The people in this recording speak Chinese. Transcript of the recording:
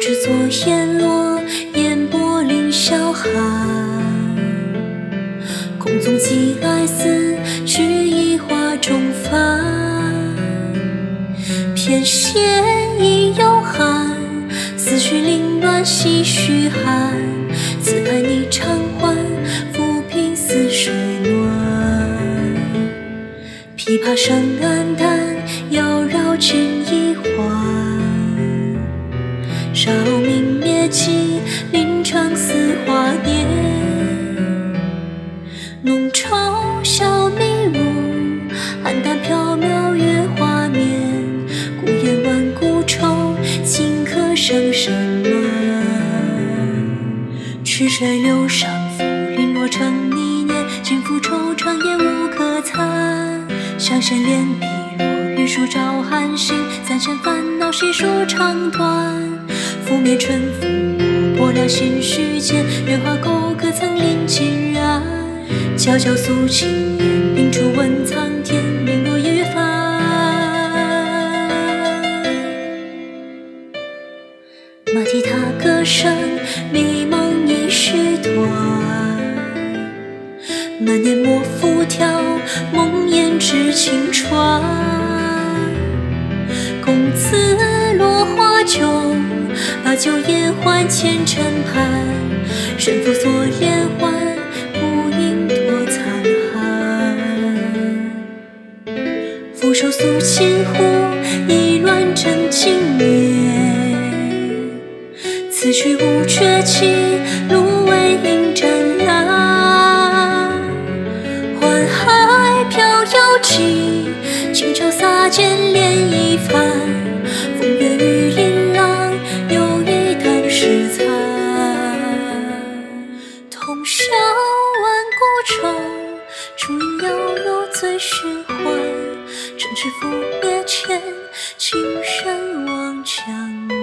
琼枝作烟落，烟波凌霄寒。空纵寄哀思，取一花中幡。偏舷倚幽寒，思绪凌乱唏嘘寒。自爱你偿还，抚平似水暖。琵琶声黯淡，妖娆尽一环。照明灭迹，临窗似华年。浓愁笑迷雾，黯淡缥缈月华眠。孤雁挽孤舟，顷刻声声乱。曲水流觞，浮云落成泥念。尽付惆怅，也无可参。香榭连碧落，玉树照寒星。三千烦恼，细数长短。拂面春风过，拨了心绪间。月华勾可曾令尽燃？皎皎素琴言，秉烛问苍天。零落夜月繁。马蹄踏歌声，迷梦已须断。满年莫复挑，梦魇知轻船。公子换，前尘畔，身负锁连环，孤影多残寒。俯首诉秦湖，意乱真经年。此去无绝期，芦苇映湛蓝。宦海飘摇起，轻舟洒剑愁烛影摇落最虚幻，城池覆灭前，情深望江南。